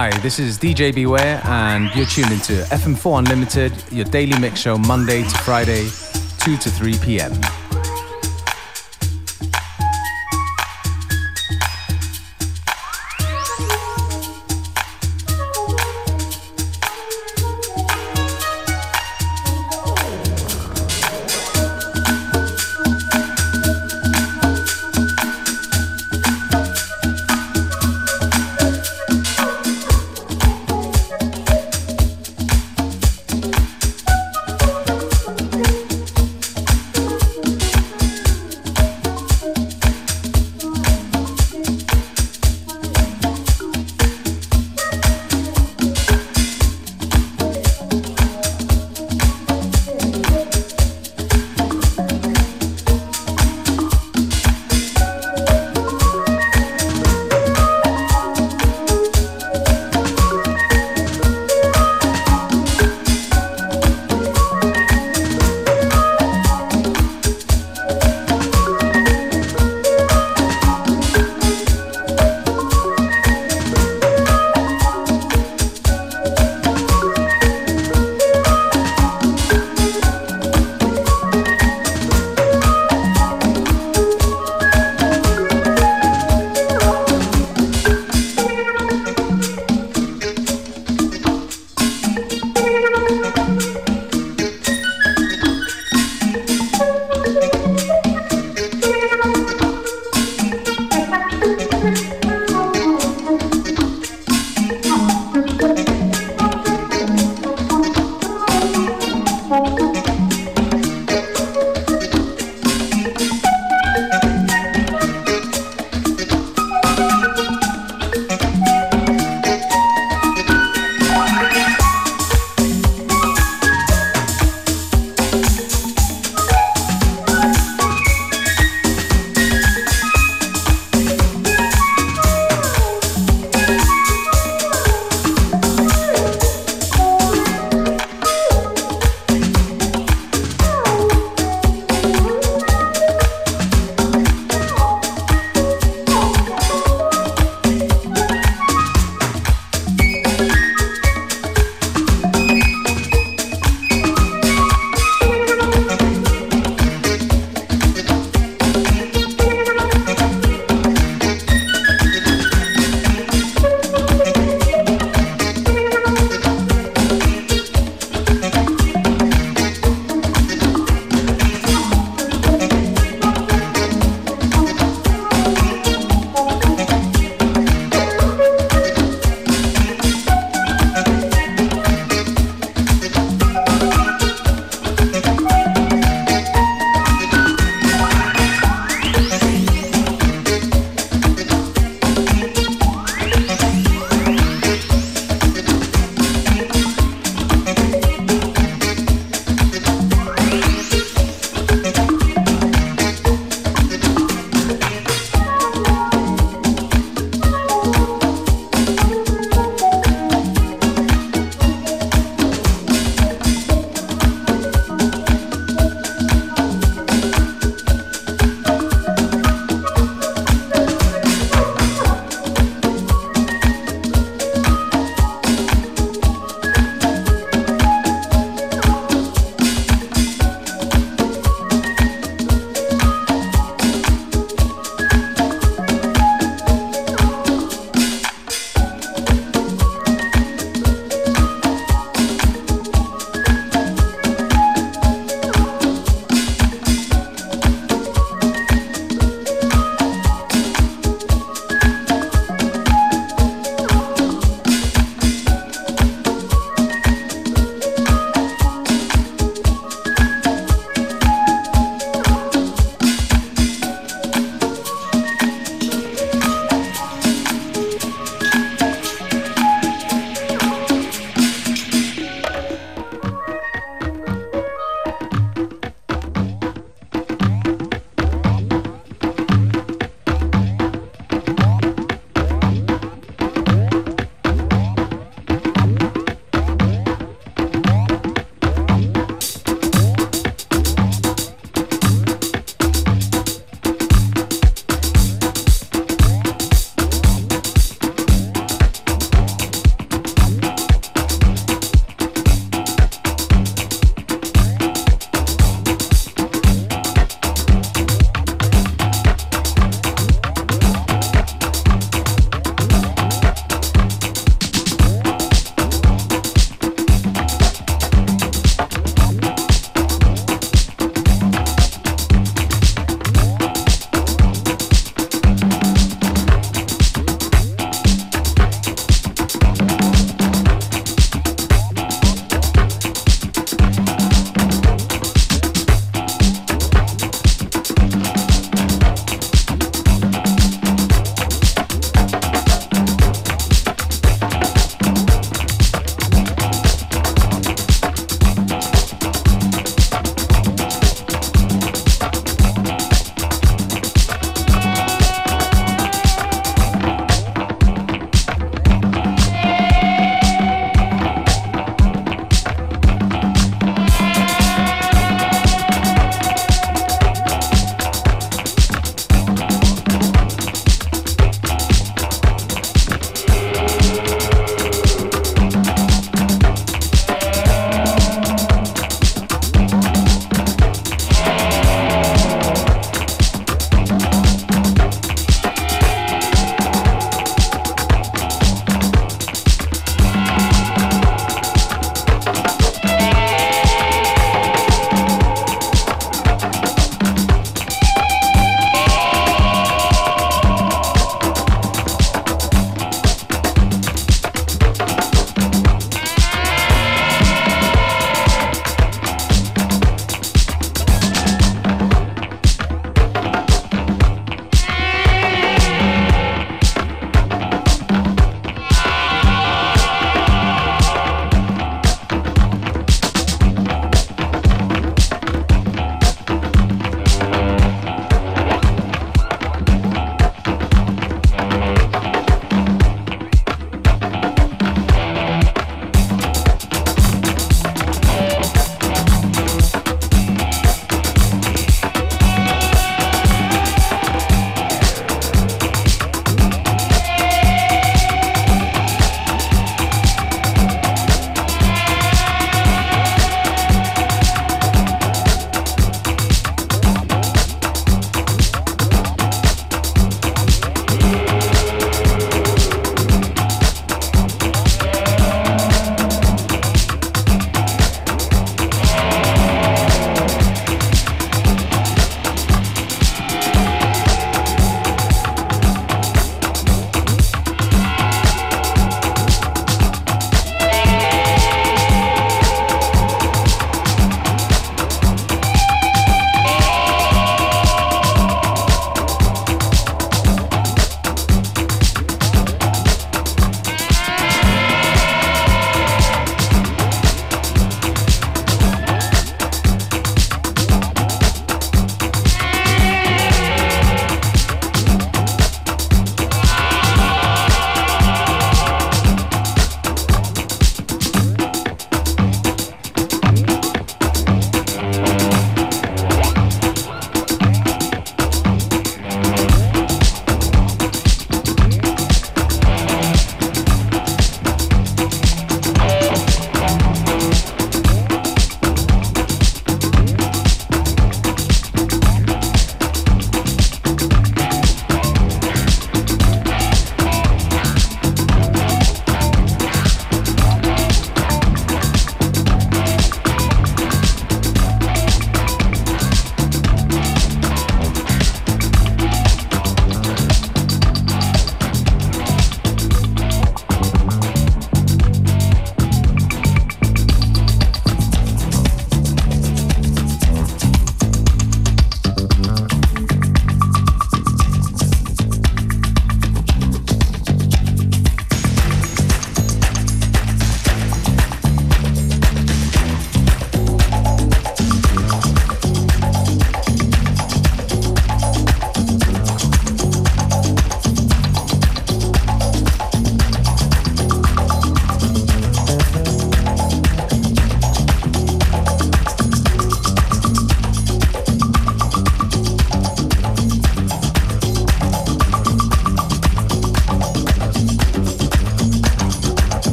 Hi, this is DJ Beware, and you're tuned into FM4 Unlimited, your daily mix show Monday to Friday, 2 to 3 p.m.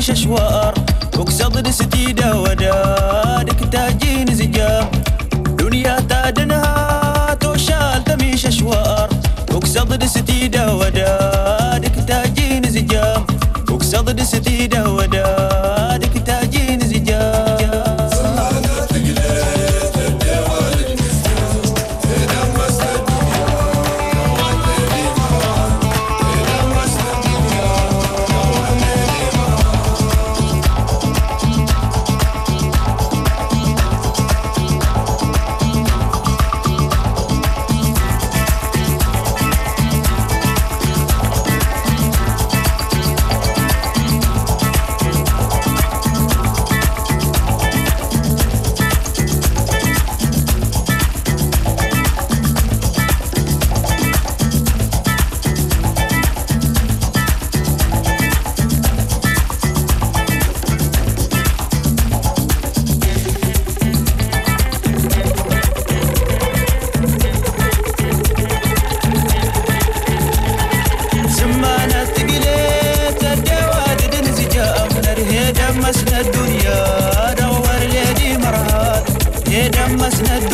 نعيش أشوار. وقصد نستيدة ودادك تاجين زجار. دنيا تادنها توشال تميش أشوار. وقصد نستيدة ودادك تاجين زجار. وقصد نستيدة ودادك دمسنا الدنيا دور ليدي مرهان هي دمسنا الدنيا.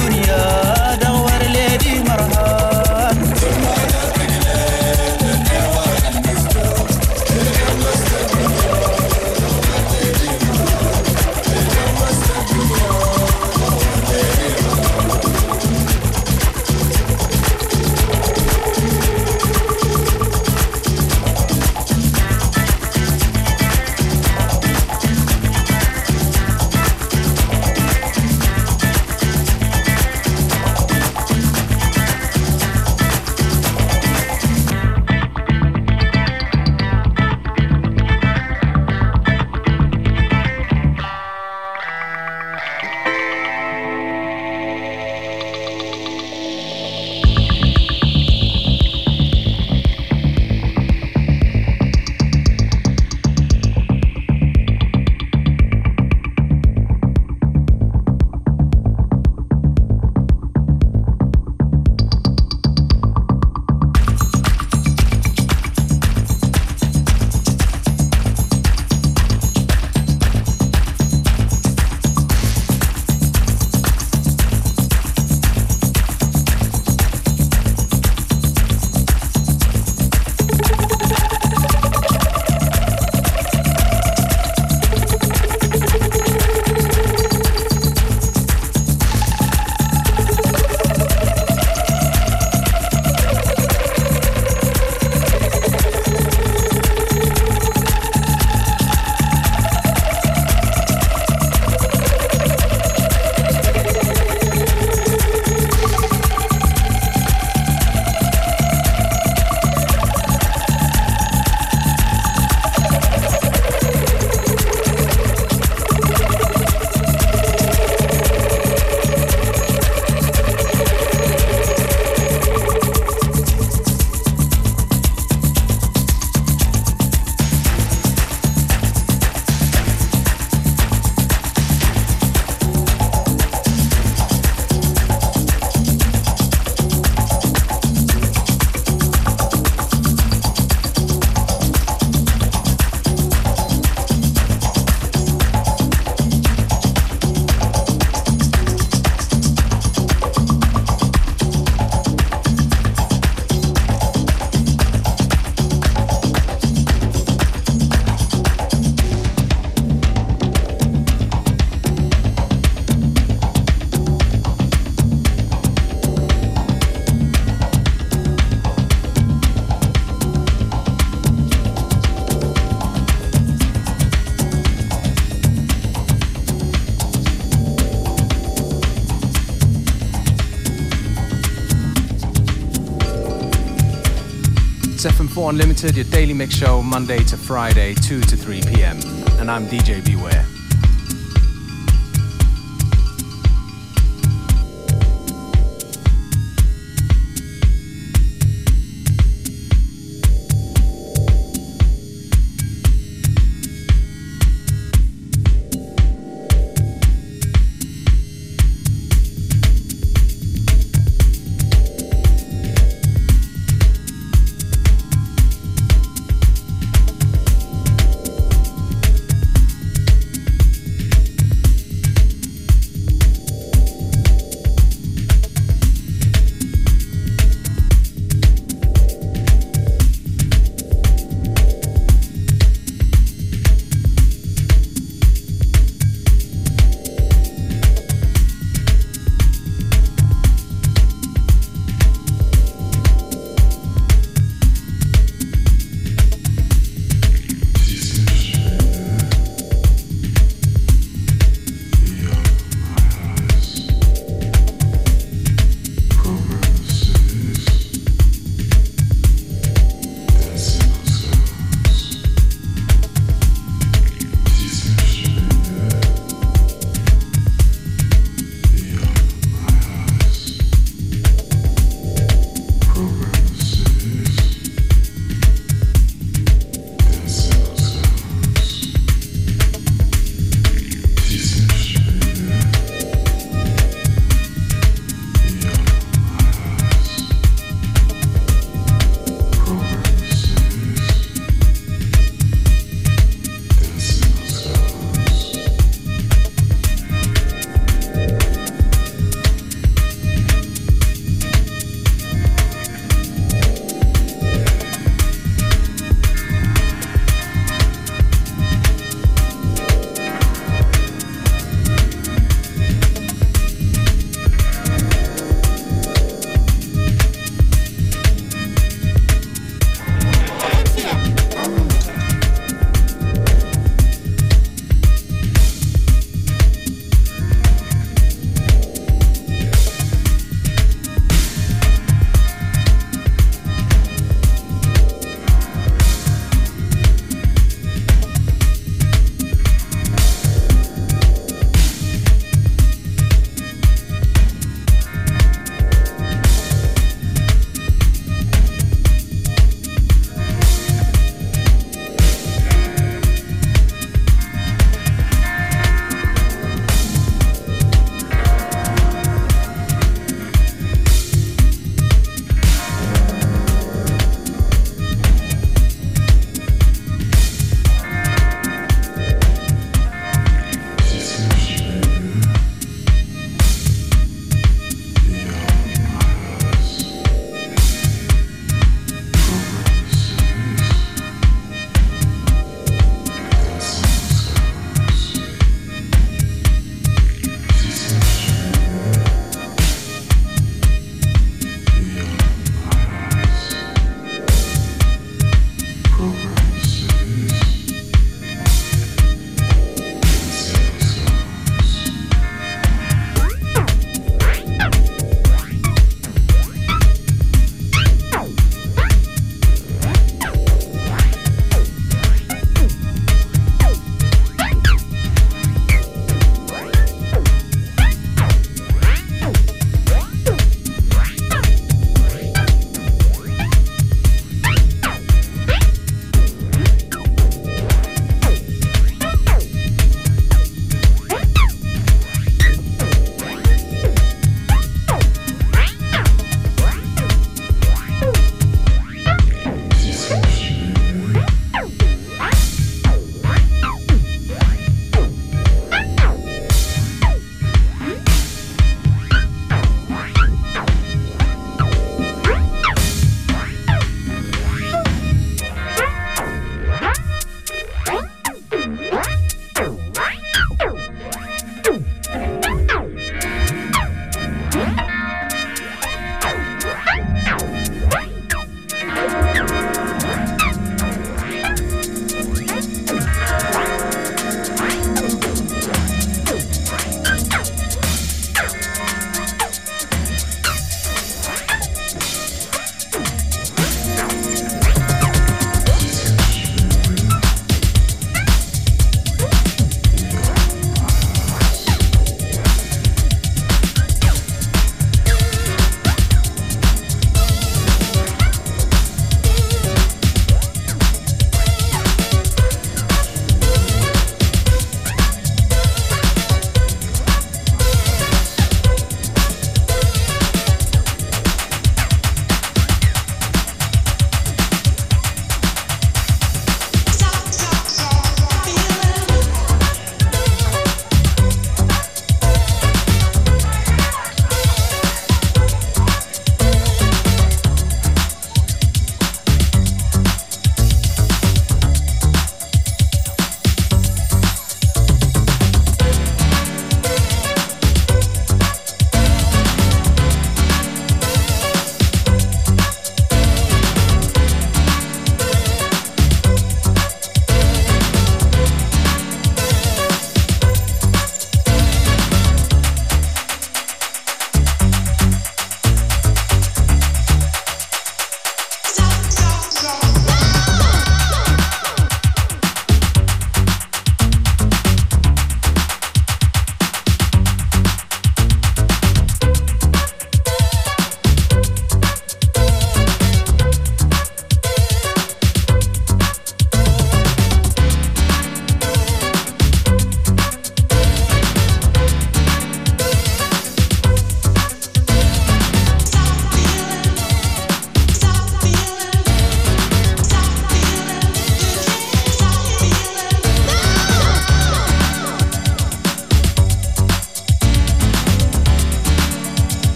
Unlimited, your daily mix show, Monday to Friday, 2 to 3 p.m. And I'm DJ Beware.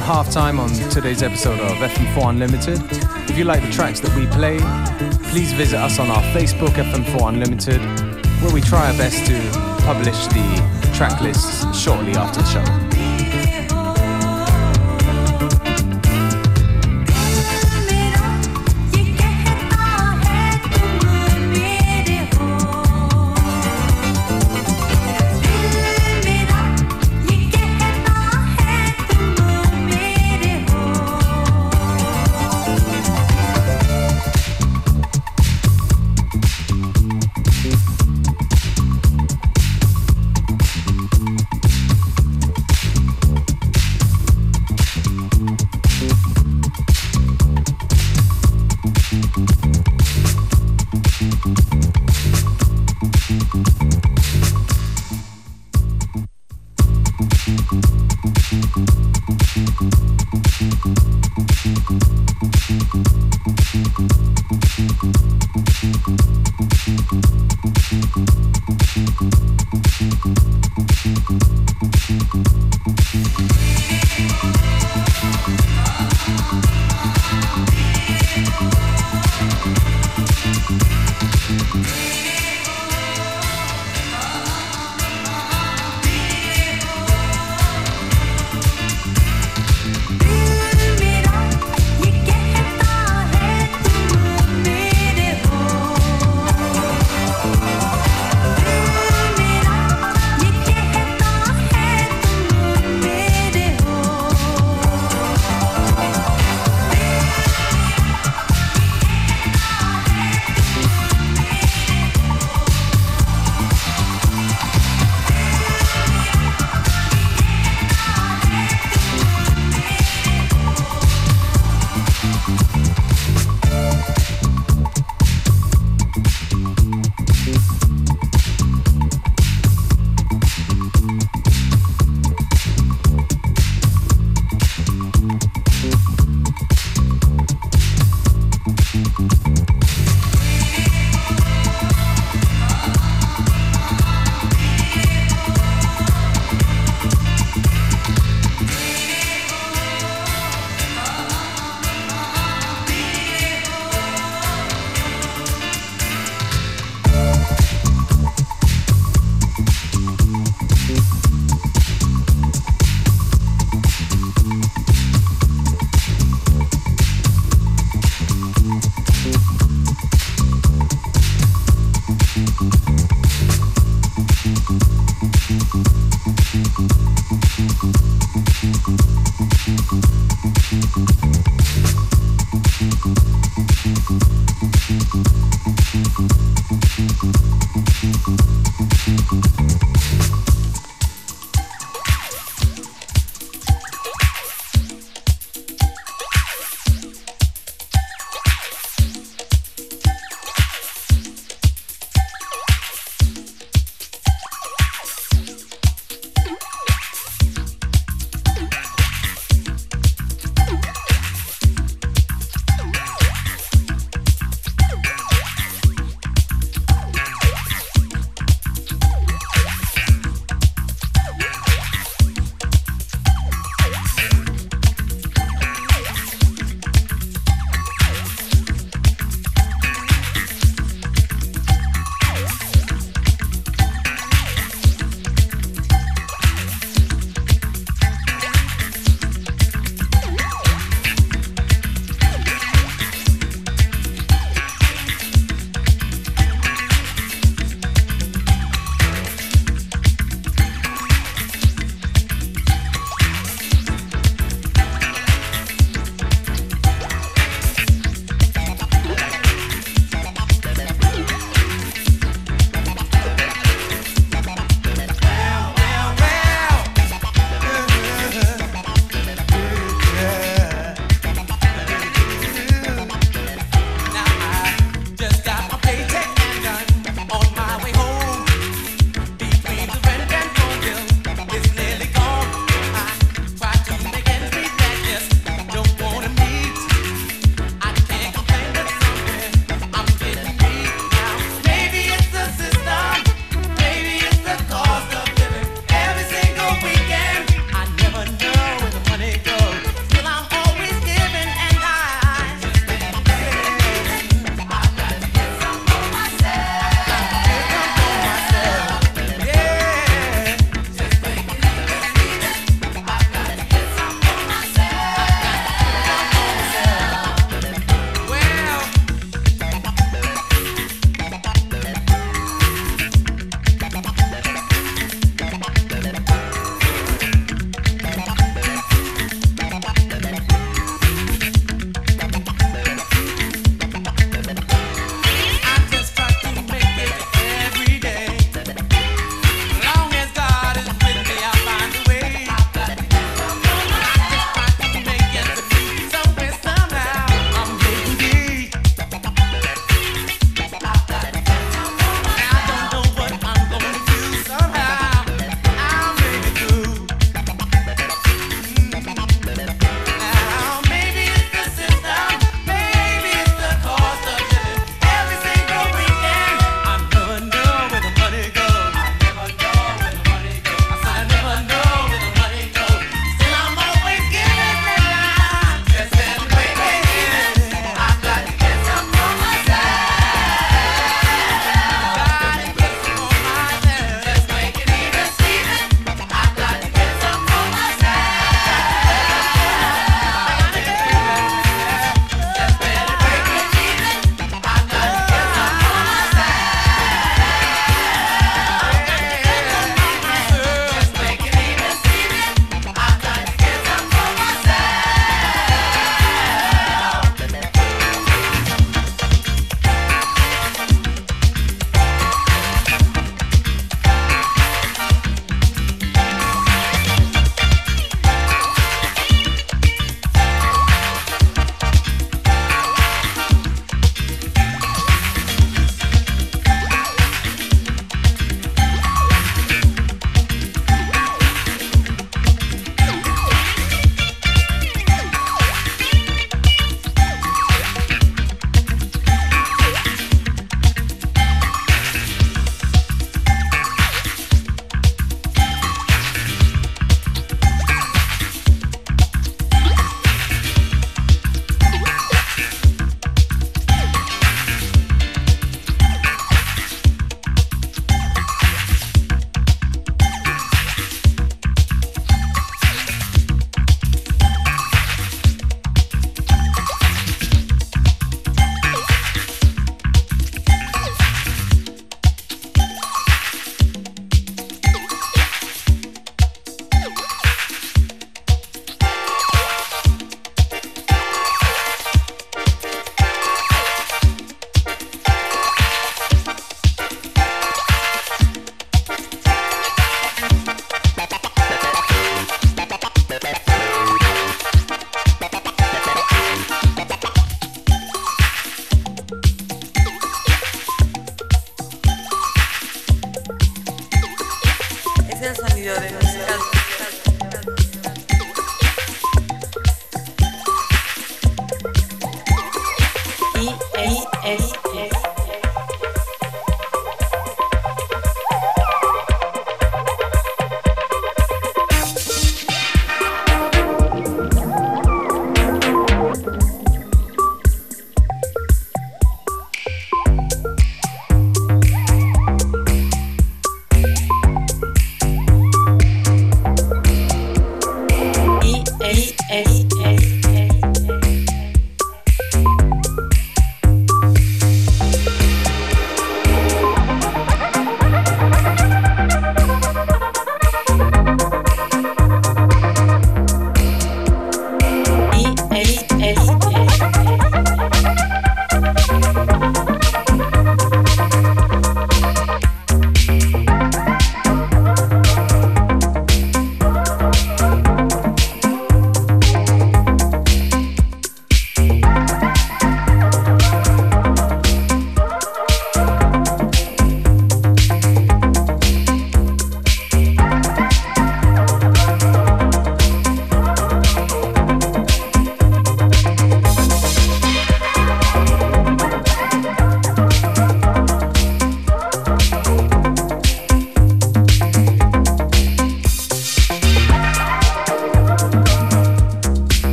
Around halftime on today's episode of FM4 Unlimited. If you like the tracks that we play, please visit us on our Facebook FM4 Unlimited, where we try our best to publish the track lists shortly after the show.